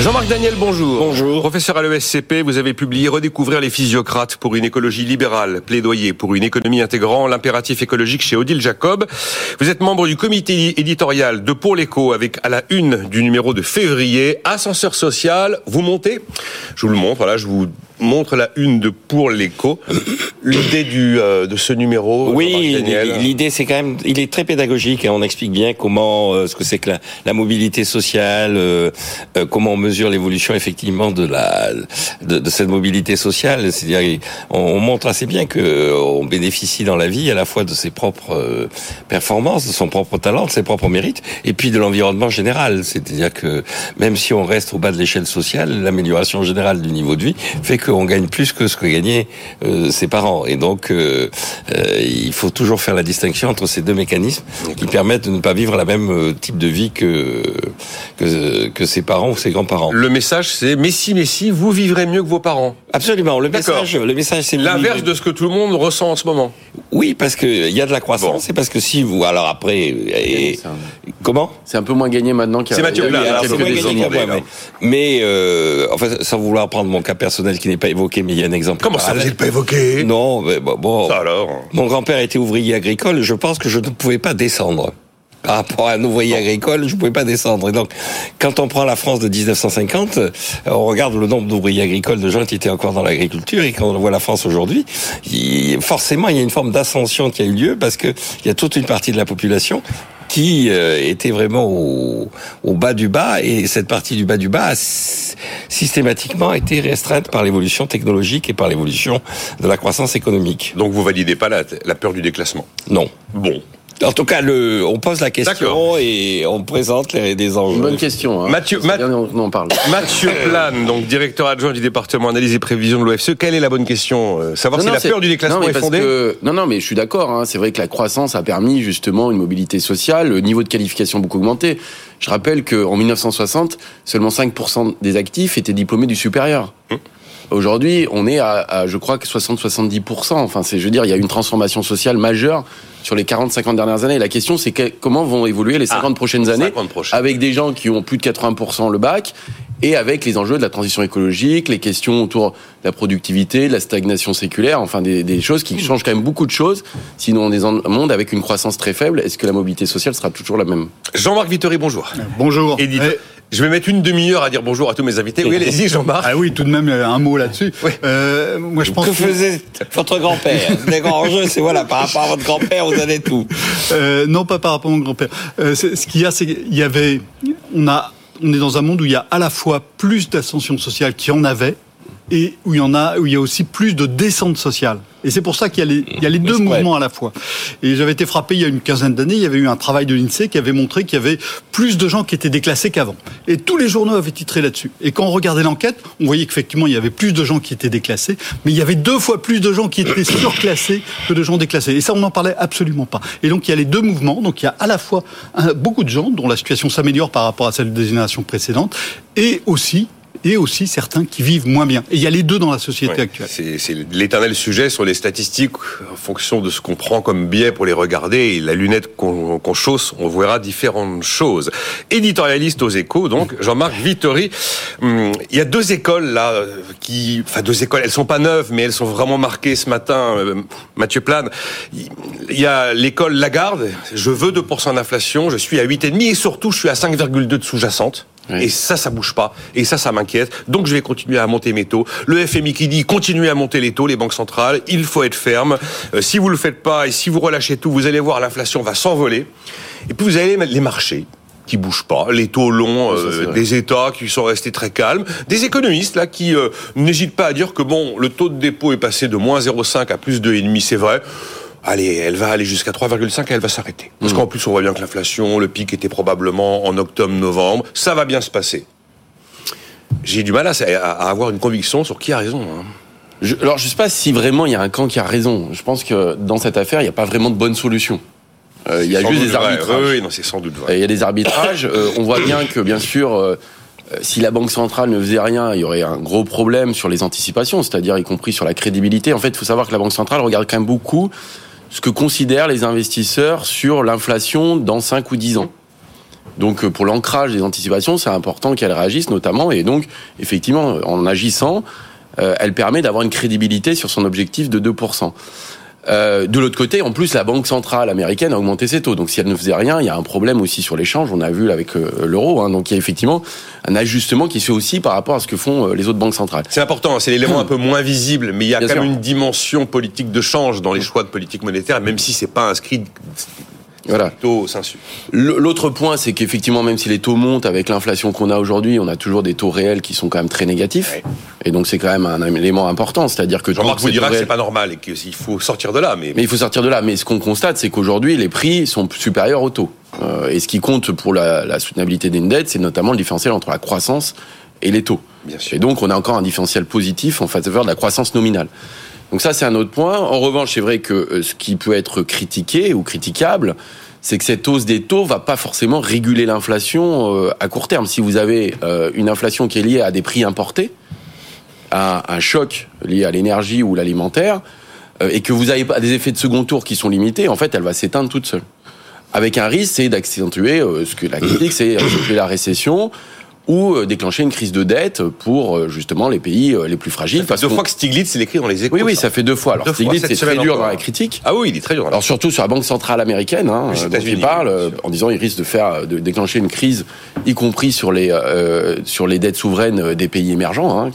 Jean-Marc Daniel, bonjour. Bonjour. Professeur à l'ESCP, vous avez publié Redécouvrir les physiocrates pour une écologie libérale, plaidoyer pour une économie intégrant l'impératif écologique chez Odile Jacob. Vous êtes membre du comité éditorial de Pour l'écho avec à la une du numéro de février, ascenseur social, vous montez? Je vous le montre, voilà, je vous montre la une de Pour l'écho. L'idée du euh, de ce numéro. Oui, l'idée c'est quand même, il est très pédagogique et on explique bien comment euh, ce que c'est que la, la, mobilité sociale, euh, comment on mesure l'évolution effectivement de la de, de cette mobilité sociale. C'est-à-dire on, montre assez bien que on bénéficie dans la vie à la fois de ses propres performances, de son propre talent, de ses propres mérites, et puis de l'environnement général. C'est-à-dire que même si on reste au bas de l'échelle sociale, l'amélioration générale du niveau de vie fait que on gagne plus que ce que gagnaient euh, ses parents. Et donc, euh, euh, il faut toujours faire la distinction entre ces deux mécanismes qui permettent de ne pas vivre la même type de vie que, que, que ses parents ou ses grands-parents. Le message, c'est Messi, Messi, vous vivrez mieux que vos parents. Absolument. Le message, le message, c'est l'inverse de ce que tout le monde ressent en ce moment. Oui, parce qu'il y a de la croissance. C'est parce que si vous, alors après, et, comment? C'est un peu moins gagné maintenant qu'il y a. C'est Mathieu Mais, mais euh, enfin, sans vouloir prendre mon cas personnel qui n'est pas évoqué, mais il y a un exemple. Comment ça, vous n'êtes pas évoqué Non, mais bon. alors Mon grand-père était ouvrier agricole. Je pense que je ne pouvais pas descendre par rapport à un ouvrier agricole, je ne pouvais pas descendre. Et donc, quand on prend la France de 1950, on regarde le nombre d'ouvriers agricoles, de gens qui étaient encore dans l'agriculture, et quand on voit la France aujourd'hui, forcément, il y a une forme d'ascension qui a eu lieu, parce qu'il y a toute une partie de la population qui euh, était vraiment au, au, bas du bas et cette partie du bas du bas a systématiquement été restreinte par l'évolution technologique et par l'évolution de la croissance économique. Donc vous validez pas la, la peur du déclassement? Non. Bon. En tout cas, le, on pose la question et on présente les, des enjeux. bonne question. Hein. Mathieu, on parle. Mathieu Plane, donc directeur adjoint du département analyse et prévision de l'OFCE. Quelle est la bonne question euh, Savoir si la peur du déclassement est fondée Non, non, mais je suis d'accord. Hein. C'est vrai que la croissance a permis justement une mobilité sociale, le niveau de qualification beaucoup augmenté. Je rappelle qu'en 1960, seulement 5% des actifs étaient diplômés du supérieur. Hum. Aujourd'hui, on est à, je crois que 60-70%. Enfin, c'est, je veux dire, il y a une transformation sociale majeure sur les 40-50 dernières années. La question, c'est comment vont évoluer les 50 ah, prochaines années avec des gens qui ont plus de 80% le bac et avec les enjeux de la transition écologique, les questions autour de la productivité, de la stagnation séculaire, enfin des, des choses qui changent quand même beaucoup de choses. Sinon, on est dans un monde avec une croissance très faible. Est-ce que la mobilité sociale sera toujours la même? Jean-Marc Vittori, bonjour. Bonjour. Je vais mettre une demi-heure à dire bonjour à tous mes invités. Oui, allez-y, Jean-Marc. Ah oui, tout de même, un mot là-dessus. Euh, moi, je pense que, faisait votre grand-père Les grands enjeux, c'est voilà, par rapport à votre grand-père, vous avez tout. Euh, non, pas par rapport à mon grand-père. Euh, ce qu'il y a, c'est qu'il y avait, on a, on est dans un monde où il y a à la fois plus d'ascension sociale qu'il y en avait, et où il y en a, où il y a aussi plus de descente sociale. Et c'est pour ça qu'il y a les, il y a les deux mouvements à la fois. Et j'avais été frappé il y a une quinzaine d'années, il y avait eu un travail de l'INSEE qui avait montré qu'il y avait plus de gens qui étaient déclassés qu'avant. Et tous les journaux avaient titré là-dessus. Et quand on regardait l'enquête, on voyait qu'effectivement il y avait plus de gens qui étaient déclassés, mais il y avait deux fois plus de gens qui étaient surclassés que de gens déclassés. Et ça, on n'en parlait absolument pas. Et donc il y a les deux mouvements. Donc il y a à la fois beaucoup de gens dont la situation s'améliore par rapport à celle des générations précédentes, et aussi et aussi certains qui vivent moins bien. Et il y a les deux dans la société actuelle. C'est l'éternel sujet sur les statistiques, en fonction de ce qu'on prend comme biais pour les regarder, et la lunette qu'on chausse, on verra différentes choses. Éditorialiste aux échos, donc, Jean-Marc Vittori. Hum, il y a deux écoles là, qui, enfin deux écoles, elles sont pas neuves, mais elles sont vraiment marquées ce matin, euh, Mathieu Plane. Il y a l'école Lagarde, je veux 2% d'inflation, je suis à 8,5 et surtout je suis à 5,2 de sous-jacente. Et ça, ça bouge pas. Et ça, ça m'inquiète. Donc, je vais continuer à monter mes taux. Le FMI qui dit continuez à monter les taux, les banques centrales. Il faut être ferme. Euh, si vous le faites pas et si vous relâchez tout, vous allez voir l'inflation va s'envoler. Et puis, vous allez mettre les marchés qui bougent pas, les taux longs euh, des États qui sont restés très calmes, des économistes là qui euh, n'hésitent pas à dire que bon, le taux de dépôt est passé de moins 0,5 à plus de 2,5, c'est vrai allez, elle va aller jusqu'à 3,5 et elle va s'arrêter. Parce qu'en plus, on voit bien que l'inflation, le pic était probablement en octobre-novembre. Ça va bien se passer. J'ai du mal à, à, avoir une conviction sur qui a raison. Hein. Je, alors, je sais pas si vraiment il y a un camp qui a raison. Je pense que dans cette affaire, il n'y a pas vraiment de bonne solution. Euh, il y a juste des arbitrages. Oui, c'est sans doute vrai. Il y a des arbitrages. Euh, on voit bien que, bien sûr, euh, si la Banque centrale ne faisait rien, il y aurait un gros problème sur les anticipations, c'est-à-dire y compris sur la crédibilité. En fait, il faut savoir que la Banque centrale regarde quand même beaucoup ce que considèrent les investisseurs sur l'inflation dans 5 ou 10 ans. Donc pour l'ancrage des anticipations, c'est important qu'elle réagisse notamment, et donc effectivement, en agissant, elle permet d'avoir une crédibilité sur son objectif de 2%. Euh, de l'autre côté, en plus, la Banque centrale américaine a augmenté ses taux. Donc, si elle ne faisait rien, il y a un problème aussi sur l'échange. On a vu avec euh, l'euro. Hein. Donc, il y a effectivement un ajustement qui se fait aussi par rapport à ce que font euh, les autres banques centrales. C'est important. Hein. C'est l'élément un peu moins visible, mais il y a quand même une dimension politique de change dans les choix de politique monétaire, même si c'est pas inscrit voilà. L'autre point, c'est qu'effectivement, même si les taux montent avec l'inflation qu'on a aujourd'hui, on a toujours des taux réels qui sont quand même très négatifs. Et donc, c'est quand même un élément important. C'est-à-dire que Jean-Marc vous dira que c'est pas normal et qu'il faut sortir de là. Mais... mais il faut sortir de là. Mais ce qu'on constate, c'est qu'aujourd'hui, les prix sont supérieurs aux taux. Euh, et ce qui compte pour la, la soutenabilité des dettes, c'est notamment le différentiel entre la croissance et les taux. Bien sûr. Et donc, on a encore un différentiel positif en faveur de la croissance nominale. Donc ça, c'est un autre point. En revanche, c'est vrai que euh, ce qui peut être critiqué ou critiquable, c'est que cette hausse des taux va pas forcément réguler l'inflation euh, à court terme. Si vous avez euh, une inflation qui est liée à des prix importés, à un choc lié à l'énergie ou l'alimentaire, et que vous avez des effets de second tour qui sont limités, en fait, elle va s'éteindre toute seule. Avec un risque, c'est d'accentuer ce que la critique, c'est la récession, ou euh, déclencher une crise de dette pour euh, justement les pays euh, les plus fragiles. Ça fait deux fois que Stiglitz écrit dans les échos. Oui, oui, ça, fait deux fois. Alors Stiglitz c'est très dur dans la critique. Ah oui, il est très dur. Alors surtout sur la banque centrale américaine, hein, dont il parle en disant il risque de faire de déclencher une crise, y compris sur les sur les dettes souveraines des pays émergents. Hein,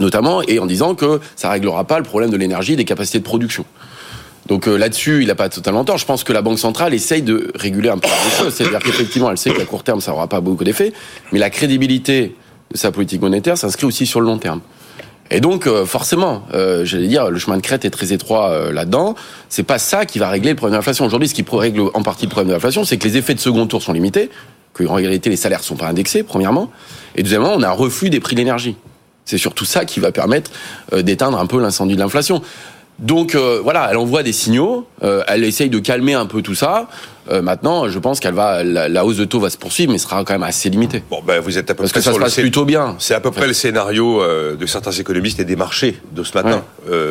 notamment, et en disant que ça réglera pas le problème de l'énergie et des capacités de production. Donc euh, là-dessus, il n'a pas totalement tort. Je pense que la Banque centrale essaye de réguler un peu les choses. C'est-à-dire qu'effectivement, elle sait qu'à court terme, ça n'aura pas beaucoup d'effet, mais la crédibilité de sa politique monétaire s'inscrit aussi sur le long terme. Et donc, euh, forcément, euh, j'allais dire, le chemin de crête est très étroit là-dedans. C'est pas ça qui va régler le problème de l'inflation. Aujourd'hui, ce qui règle en partie le problème de l'inflation, c'est que les effets de second tour sont limités, que en réalité les salaires sont pas indexés, premièrement, et deuxièmement, on a un reflux des prix de l'énergie. C'est surtout ça qui va permettre d'éteindre un peu l'incendie de l'inflation. Donc euh, voilà, elle envoie des signaux, euh, elle essaye de calmer un peu tout ça. Euh, maintenant, je pense qu'elle va, la, hausse de taux va se poursuivre, mais sera quand même assez limitée. Bon, ben vous êtes à peu Parce que ça se passe plutôt bien. C'est à peu près le scénario de certains économistes et des marchés de ce matin.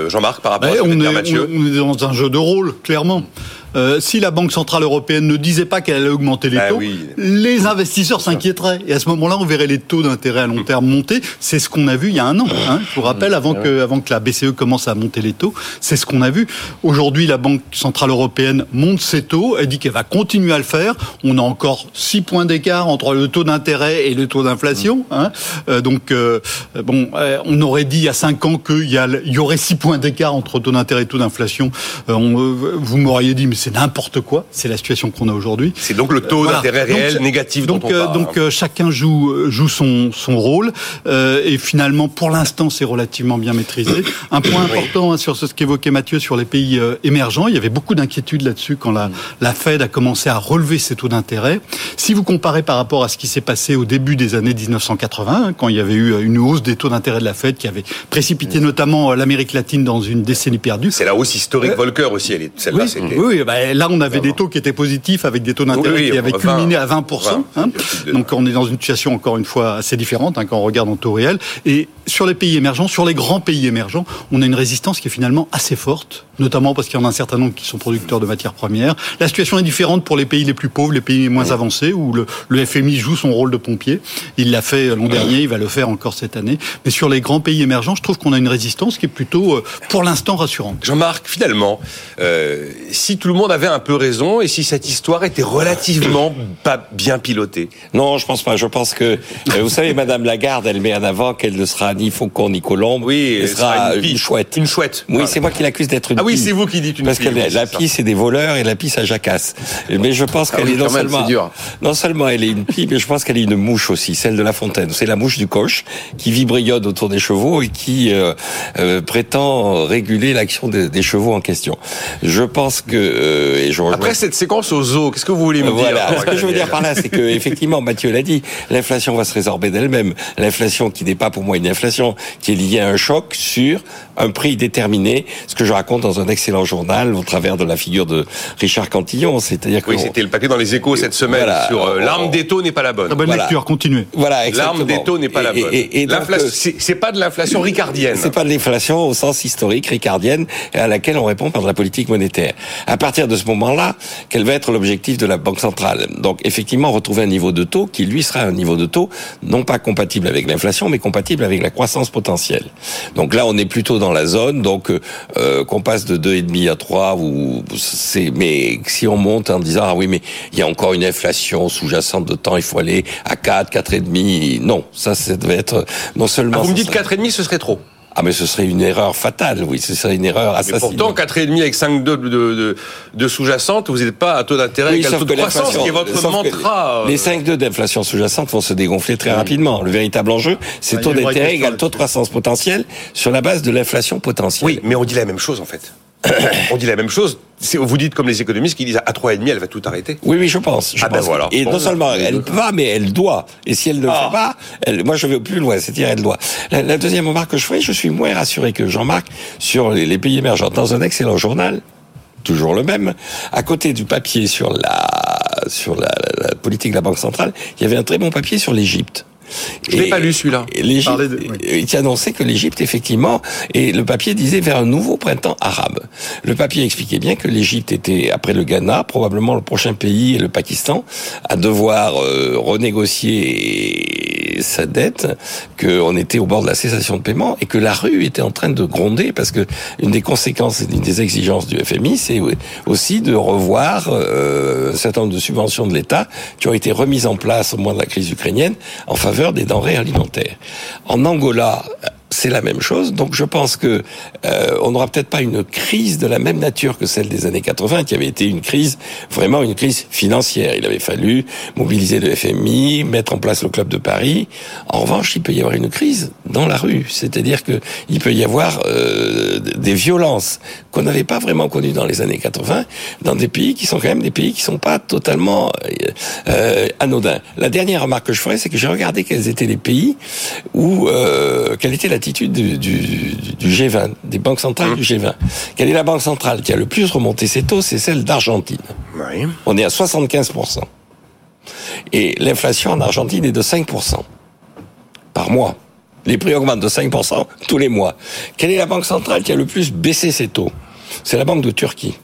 Jean-Marc, par rapport à ce on, est, on est dans un jeu de rôle, clairement. Euh, si la Banque centrale européenne ne disait pas qu'elle allait augmenter les bah taux, les investisseurs s'inquiéteraient. Et à ce moment-là, on verrait les taux d'intérêt à long terme monter. C'est ce qu'on a vu il y a un an. Hein. Je vous rappelle, avant que, avant que la BCE commence à monter les taux, c'est ce qu'on a vu. Aujourd'hui, la Banque centrale européenne monte ses taux. Elle dit qu'elle va continuer à le faire. On a encore 6 points d'écart entre le taux d'intérêt et le taux d'inflation. Hein. Euh, donc, euh, bon, on aurait dit il y a 5 ans qu'il y, y, aurait 6 points d'écart entre taux d'intérêt et taux d'inflation. vous m'auriez dit, mais c'est n'importe quoi. C'est la situation qu'on a aujourd'hui. C'est donc le taux d'intérêt réel négatif donc, dont on euh, parle. Donc euh, chacun joue euh, joue son son rôle et finalement pour l'instant c'est relativement bien maîtrisé. Un point important hein, sur ce qu'évoquait Mathieu sur les pays émergents, il y avait beaucoup d'inquiétudes là-dessus quand la la Fed a commencé à relever ses taux d'intérêt. Si vous comparez par rapport à ce qui s'est passé au début des années 1980, hein, quand il y avait eu une hausse des taux d'intérêt de la Fed qui avait précipité notamment l'Amérique latine dans une décennie perdue. C'est la hausse historique Volcker aussi, elle est celle-là. Oui, oui, bah, là on avait des taux qui étaient positifs avec des taux d'intérêt qui avaient culminé à 20%. Hein. Donc on est dans une situation encore une fois assez différente hein, quand on regarde en taux réel. Et sur les pays émergents, sur les grands pays émergents, on a une résistance qui est finalement assez forte, notamment parce qu'il y en a un certain nombre qui sont producteurs de matières premières. La situation est différente pour les pays les plus pauvres, les pays moins avancés, où le, le FMI joue son rôle de pompier. Il l'a fait l'an dernier, il va le faire encore cette année. Mais sur les grands pays émergents, je trouve qu'on a une résistance qui est plutôt, euh, pour l'instant, rassurante. Jean-Marc, finalement, euh, si tout le monde avait un peu raison et si cette histoire était relativement pas bien pilotée Non, je pense pas. Je pense que, euh, vous savez, Madame Lagarde, elle met en avant qu'elle ne sera sera ni faucon ni colombe. Oui, elle sera une, une chouette. Une chouette. Oui, Voilà. c'est moi qui l'accuse d'être une Ah oui, c'est vous qui dites une Parce pie, que oui, la, pie, c'est des voleurs et la pie, ça jacasse. Mais je pense Ah qu'elle oui, est non même, seulement, dur. non seulement elle est une pie, mais je pense qu'elle est une mouche aussi, celle de La Fontaine. C'est la mouche du coche qui vibrionne autour des chevaux et qui euh, euh, prétend réguler l'action des, des chevaux en question. Je pense que euh, et je rejoins Après cette séquence au zoo, qu'est-ce que vous voulez me voilà. dire Ce que je veux dire par là, c'est que effectivement, Mathieu l'a dit, l'inflation va se résorber d'elle-même. L'inflation qui n'est pas pour moi une inflation, qui est liée à un choc sur un prix déterminé. Ce que je raconte dans un excellent journal au travers de la figure de Richard Cantillon, c'est-à-dire que Oui, c'était le papier dans les échos cette semaine Voilà. sur euh, On- l'arme des taux n'est pas la bonne. Très bonne Voilà. lecture, continuez. voilà. L'arme des taux n'est pas la bonne. et- et donc, L'inflation- euh, c'est pas de l'inflation ricardienne. C'est pas de l'inflation au sens historique, ricardienne, et à laquelle on répond par de la politique monétaire. À partir de ce moment-là, quel va être l'objectif de la Banque centrale? Donc, effectivement, retrouver un niveau de taux qui, lui, sera un niveau de taux non pas compatible avec l'inflation, mais compatible avec la croissance potentielle. Donc là, on est plutôt dans la zone, donc euh, euh, qu'on passe de 2,5 à 3, ou c'est. Mais si on monte en disant ah oui, mais il y a encore une inflation sous-jacente de temps, il faut aller à 4, 4,5, non, ça, ça devait être non seulement. Ah, vous me dites serait- 4,5, ce serait trop. Ah mais ce serait une erreur fatale, oui, ce serait une erreur Mais assassine. pourtant, 4,5 avec 5 de, de, de, de sous-jacente, vous n'êtes pas à taux d'intérêt Oui, avec un sauf taux de croissance, qui est votre mantra. euh, Les 5,2 d'inflation sous-jacente vont se dégonfler très rapidement. Le véritable enjeu, c'est Ah, a taux d'intérêt égale taux de croissance potentielle sur la base de l'inflation potentielle. Oui, mais on dit la même chose en fait. on dit la même chose. C'est- Vous dites comme les économistes qui disent à 3,5, elle va tout arrêter. Oui, oui, je pense. Je Ah ben pense. voilà. Et Bon, non seulement elle va, mais elle doit. Et si elle ne le Ah. fait pas, elle, moi je vais plus loin, c'est-à-dire elle doit. La, la deuxième remarque que je ferai, je suis moins rassuré que Jean-Marc sur les, les pays émergents. Dans un excellent journal, toujours le même, à côté du papier sur la sur la, la- la politique de la Banque centrale, il y avait un très bon papier sur l'Égypte. Je l'ai pas lu, celui-là. l'Égypte- oui. et qui annonçait que l'Égypte, effectivement, et le papier disait vers un nouveau printemps arabe. Le papier expliquait bien que l'Égypte était, après le Ghana, probablement le prochain pays et le Pakistan, à devoir euh, renégocier sa dette, qu'on était au bord de la cessation de paiement et que la rue était en train de gronder parce que une des conséquences et des exigences du FMI, c'est aussi de revoir euh, un certain nombre de subventions de l'État qui ont été remises en place au moment de la crise ukrainienne en faveur des denrées alimentaires. En Angola, c'est la même chose. Donc je pense que euh, on n'aura peut-être pas une crise de la même nature que celle des années 80, qui avait été une crise vraiment une crise financière. Il avait fallu mobiliser le FMI, mettre en place le club de Paris. En revanche, il peut y avoir une crise dans la rue, c'est-à-dire que il peut y avoir euh, des violences qu'on n'avait pas vraiment connues dans les années 80 dans des pays qui sont quand même des pays qui sont pas totalement euh, euh, anodins. La dernière remarque que je ferai, c'est que j'ai regardé quels étaient les pays où euh, quelle était l'attitude du, du, du G20, des banques centrales du G20. Quelle est la banque centrale qui a le plus remonté ses taux C'est celle d'Argentine. Oui. On est à 75%. Et l'inflation en Argentine est de 5% par mois. Les prix augmentent de 5% tous les mois. Quelle est la banque centrale qui a le plus baissé ses taux? C'est la banque de Turquie.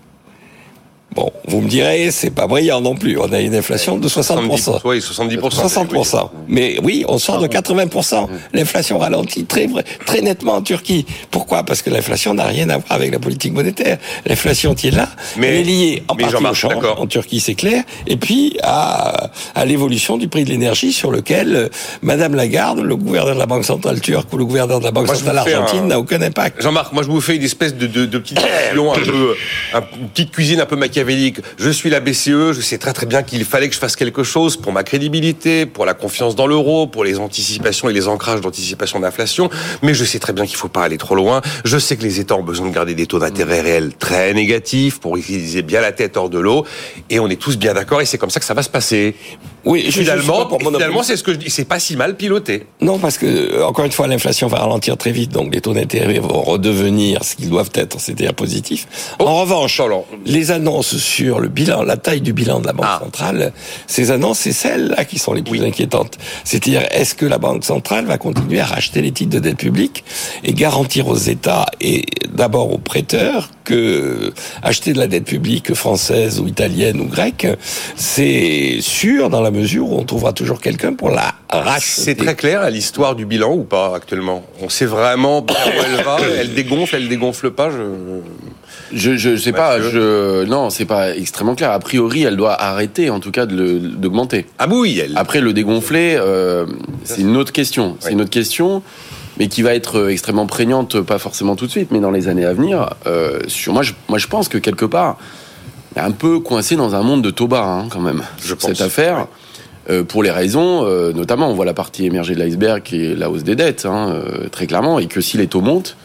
Bon, vous me direz, c'est pas brillant non plus. On a une inflation de 60%. Oui, 70%. 60%. Mais oui, on sort de 80%. L'inflation ralentit très, très nettement en Turquie. Pourquoi? Parce que l'inflation n'a rien à voir avec la politique monétaire. L'inflation qui est là, Mais- elle est liée en mais partie au change, en Turquie, c'est clair, et puis à, à l'évolution du prix de l'énergie sur lequel euh, Madame Lagarde, le gouverneur de la Banque centrale turque ou le gouverneur de la Banque Moi, centrale argentine un- n'a aucun impact. Jean-Marc, moi je vous fais une espèce de, de, de petite question un peu, un- une petite cuisine un peu machiavélique. Je suis la BCE, je sais très bien qu'il fallait que je fasse quelque chose pour ma crédibilité, pour la confiance dans l'euro, pour les anticipations et les ancrages d'anticipation d'inflation, mais je sais très bien qu'il faut pas aller trop loin. Je sais que les États ont besoin de garder des taux d'intérêt réels très négatifs pour utiliser bien la tête hors de l'eau, et on est tous bien d'accord, et c'est comme ça que ça va se passer. Oui, suis Finalement, pour finalement, c'est ce que je dis, c'est pas si mal piloté. Non, parce que, euh, encore une fois, l'inflation va ralentir très vite, donc les taux d'intérêt vont redevenir ce qu'ils doivent être, c'est-à-dire positifs. Oh, en revanche, alors. les annonces sur le bilan, la taille du bilan de la Banque Ah. centrale, ces annonces, c'est celles-là qui sont les plus inquiétantes. C'est-à-dire, est-ce que la Banque centrale va continuer à racheter les titres de dette publique et garantir aux États et d'abord aux prêteurs que acheter de la dette publique française ou italienne ou grecque, c'est sûr dans la mesure où on trouvera toujours quelqu'un pour la racheter. C'est très clair à l'histoire du bilan ou pas actuellement? On sait vraiment où elle va Elle dégonfle, elle dégonfle pas je... Je, je sais pas, je, non, c'est pas extrêmement clair. A priori, elle doit arrêter, en tout cas, d'augmenter. Ah oui, elle. Après, le dégonfler, euh, c'est une autre question. C'est Oui. une autre question. Mais qui va être euh, extrêmement prégnante, pas forcément tout de suite, mais dans les années à venir. Euh, sur moi, je, moi, je pense que quelque part, est un peu coincé dans un monde de Toba, hein, quand même. Je pense. Cette affaire. Euh, pour les raisons, euh, notamment, on voit la partie émergée de l'iceberg qui est la hausse des dettes, hein, euh, très clairement, et que si les taux montent,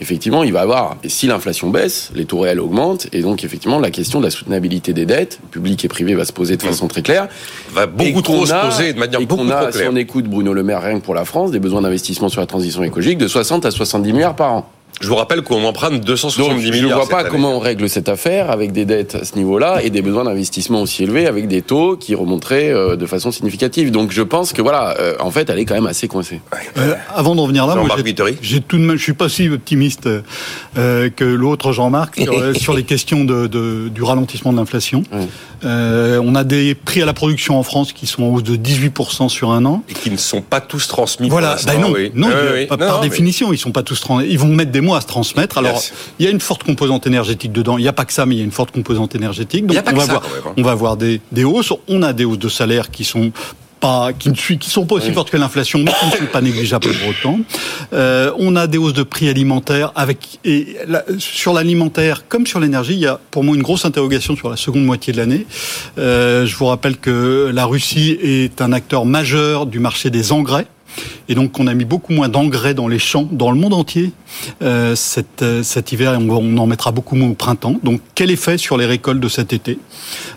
effectivement, il va avoir, et si l'inflation baisse, les taux réels augmentent, et donc effectivement, la question de la soutenabilité des dettes, publiques et privées, va se poser de façon très claire. Va beaucoup trop se poser de manière beaucoup qu'on a, trop Si claire. on écoute Bruno Le Maire, rien que pour la France, des besoins d'investissement sur la transition écologique de 60 à 70 milliards par an. Je vous rappelle qu'on emprunte 270 Donc, je ne milliards. vois pas année. comment on règle cette affaire avec des dettes à ce niveau-là et des besoins d'investissement aussi élevés avec des taux qui remonteraient euh, de façon significative. Donc, je pense que voilà, euh, en fait, elle est quand même assez coincée. Euh, avant d'en venir là, moi, j'ai- tout de même, je suis pas si optimiste euh, que l'autre Jean-Marc sur, sur les questions de, de- du ralentissement de l'inflation. Euh, on a des prix à la production en France qui sont en hausse de 18% sur un an. Et qui ne sont pas tous transmis. Voilà, l'instant, non, oui. non, oui. pas- Non, par mais- définition, ils sont pas tous trans- ils vont mettre des mois à se transmettre. Alors, il y a une forte composante énergétique dedans. Il n'y a pas que ça, mais il y a une forte composante énergétique. Donc, on va ça, voir, on va avoir des, des hausses. On a des hausses de salaire qui sont pas, qui ne qui sont pas aussi fortes que l'inflation, mais qui ne sont pas négligeables pour autant. Euh, on a des hausses de prix alimentaires avec, et la- sur l'alimentaire comme sur l'énergie, il y a pour moi une grosse interrogation sur la seconde moitié de l'année. Euh, je vous rappelle que la Russie est un acteur majeur du marché des engrais. Et donc, on a mis beaucoup moins d'engrais dans les champs, dans le monde entier, euh, cet, euh, cet hiver, et on, on en mettra beaucoup moins au printemps. Donc, quel effet sur les récoltes de cet été?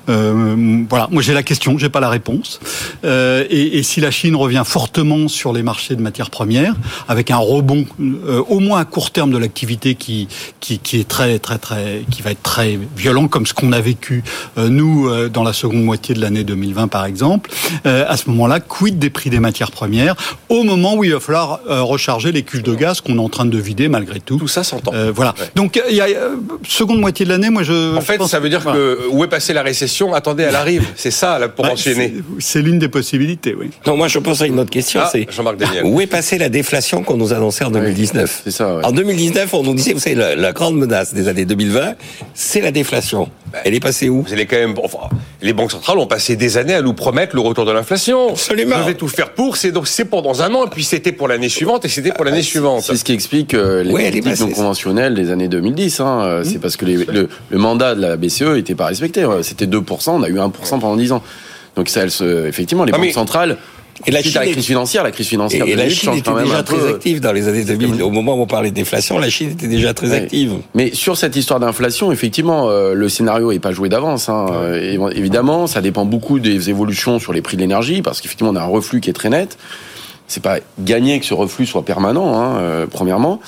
Euh, Voilà, moi j'ai la question, j'ai pas la réponse. Euh, et, et si la Chine revient fortement sur les marchés de matières premières, avec un rebond, euh, au moins à court terme de l'activité qui, qui, qui est très, très, très, qui va être très violent, comme ce qu'on a vécu euh, nous dans la seconde moitié de l'année 2020, par exemple. À ce moment-là, quid des prix des matières premières? Au moment où il va falloir euh, recharger les cuves de gaz qu'on est en train de vider malgré tout. Tout ça s'entend. Euh, voilà. Ouais. Donc, il y a euh, seconde moitié de l'année, moi je. En je fait, pense- ça veut dire voilà. que où est passée la récession Attendez, elle arrive. C'est ça, là, pour Ouais, enchaîner. c'est- l'une des possibilités, oui. Non, moi je pense à une autre question, Ah, c'est Jean-Marc Daniel. où est passée la déflation qu'on nous annonçait en 2019 C'est ça, ouais. En 2019, on nous disait, vous savez, la, la grande menace des années 2020, c'est la déflation. Elle est passée où? Vous allez quand même. Enfin, les banques centrales ont passé des années à nous promettre le retour de l'inflation. Absolument. Vous devez tout faire pour. C'est donc c'est pour dans un an, et puis c'était pour l'année suivante, et c'était pour l'année suivante. C'est ce qui explique euh, les Ouais, politiques non conventionnelles des années 2010. Hein. Euh, C'est parce que les- le, le mandat de la BCE n'était pas respecté. Ouais, C'était 2%, on a eu 1% pendant 10 ans. Donc ça, elle se, effectivement, les Ah, banques mais- centrales, Et la à la Chine crise financière, la crise Et, financière et de la 2008 Chine était quand même déjà très peu. active dans les années 2000. Au moment où on parlait de déflation, la Chine était déjà très active. Mais sur cette histoire d'inflation, effectivement, euh, le scénario est pas joué d'avance. Hein. Euh, et- évidemment, ça dépend beaucoup des évolutions sur les prix de l'énergie, parce qu'effectivement, on a un reflux qui est très net. C'est pas gagné que ce reflux soit permanent, hein, euh, premièrement.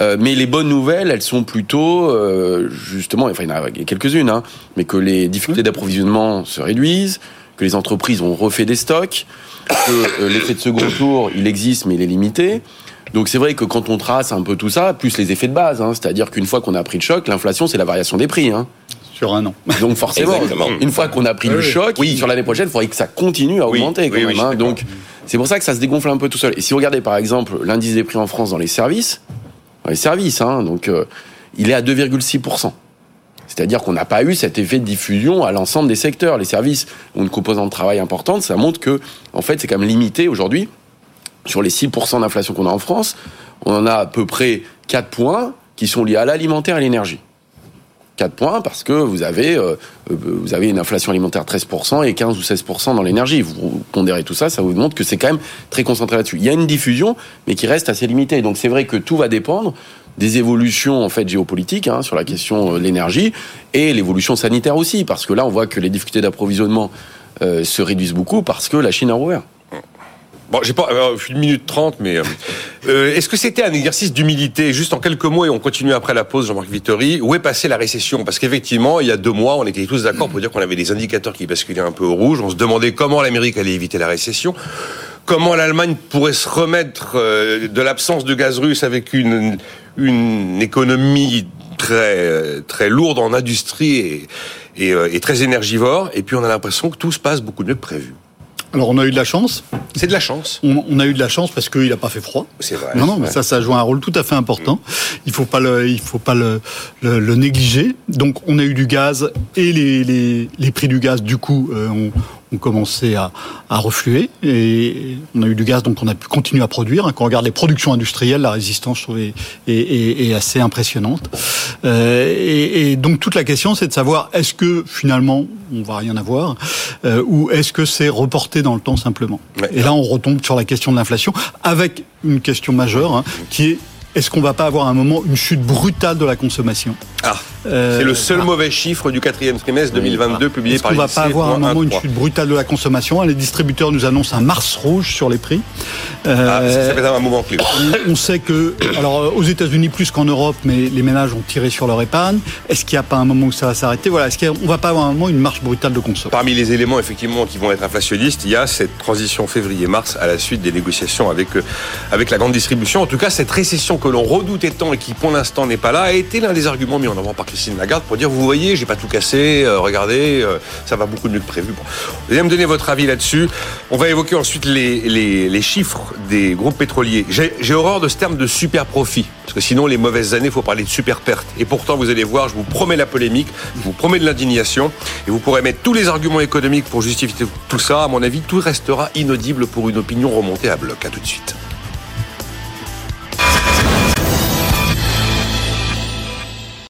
Euh, mais les bonnes nouvelles, elles sont plutôt euh, justement, enfin il y en a quelques-unes, hein, mais que les difficultés d'approvisionnement se réduisent, que les entreprises ont refait des stocks, que euh, l'effet de second tour, il existe mais il est limité. Donc c'est vrai que quand on trace un peu tout ça, plus les effets de base, hein, c'est-à-dire qu'une fois qu'on a pris le choc, l'inflation c'est la variation des prix. Hein. Sur un an. Donc forcément, Exactement. une fois qu'on a pris le choc, Oui. sur l'année prochaine, il faudrait que ça continue à Oui. augmenter quand même. hein. Donc c'est pour ça que ça se dégonfle un peu tout seul. Et si vous regardez par exemple l'indice des prix en France dans les services, dans les services, hein, donc euh, il est à 2,6%. C'est-à-dire qu'on n'a pas eu cet effet de diffusion à l'ensemble des secteurs. Les services ont une composante de travail importante. Ça montre que, en fait, c'est quand même limité aujourd'hui. Sur les 6% d'inflation qu'on a en France, on en a à peu près 4 points qui sont liés à l'alimentaire et l'énergie. 4 points parce que vous avez, euh, euh, vous avez une inflation alimentaire de 13% et 15 ou 16% dans l'énergie. Vous pondérez tout ça, ça vous montre que c'est quand même très concentré là-dessus. Il y a une diffusion, mais qui reste assez limitée. Donc c'est vrai que tout va dépendre des évolutions en fait géopolitiques hein, sur la question euh, de l'énergie et l'évolution sanitaire aussi, parce que là on voit que les difficultés d'approvisionnement se réduisent beaucoup parce que la Chine a rouvert. Bon, j'ai pas euh, une minute trente, mais euh, euh, est-ce que c'était un exercice d'humilité, juste en quelques mots, et on continue après la pause, Jean-Marc Vittori, où est passée la récession? Parce qu'effectivement, il y a deux mois, on était tous d'accord pour dire qu'on avait des indicateurs qui basculaient un peu au rouge. On se demandait comment l'Amérique allait éviter la récession, comment l'Allemagne pourrait se remettre euh, de l'absence de gaz russe avec une une économie très très lourde en industrie et, et très énergivore. Et puis on a l'impression que tout se passe beaucoup mieux que prévu. Alors, on a eu de la chance. C'est de la chance. On, on a eu de la chance parce qu'il n'a pas fait froid. C'est vrai. Non, non, mais ça, ça joue un rôle tout à fait important. Il faut pas le, il faut pas le, le, le négliger. Donc, on a eu du gaz et les, les, les prix du gaz, du coup, euh, ont, ont commencé à, refluer et on a eu du gaz donc on a pu continuer à produire. Quand on regarde les productions industrielles, la résistance je trouve est, assez impressionnante. Euh, et, donc toute la question c'est de savoir est-ce que finalement on va rien avoir euh, ou est-ce que c'est reporté dans le temps simplement? Et là on retombe sur la question de l'inflation avec une question majeure hein, qui est est-ce qu'on va pas avoir un moment une chute brutale de la consommation ah. Euh, c'est le seul ah. mauvais chiffre du quatrième trimestre 2022 publié par On va pas avoir un moment une chute brutale de la consommation. Les distributeurs nous annoncent un mars rouge sur les prix. Euh, ça fait un moment clé. On sait que, alors euh, aux États-Unis plus qu'en Europe, mais les ménages ont tiré sur leur épargne. Est-ce qu'il n'y a pas un moment où ça va s'arrêter Voilà. Est-ce qu'on va pas avoir un moment une marche brutale de consommation Parmi les éléments effectivement qui vont être inflationnistes, il y a cette transition février-mars à la suite des négociations avec avec la grande distribution. En tout cas, cette récession que l'on redoutait tant et qui pour l'instant n'est pas là a été l'un des arguments mis en avant par Christine Lagarde pour dire vous voyez, j'ai pas tout cassé, euh, regardez, euh, ça va beaucoup mieux que prévu. Vous allez me donner votre avis là-dessus. On va évoquer ensuite les, chiffres des groupes pétroliers. J'ai horreur de ce terme de super profit, parce que sinon les mauvaises années, il faut parler de super perte. Et pourtant, vous allez voir, je vous promets la polémique, je vous promets de l'indignation, et vous pourrez mettre tous les arguments économiques pour justifier tout ça. À mon avis, tout restera inaudible pour une opinion remontée à bloc. À tout de suite.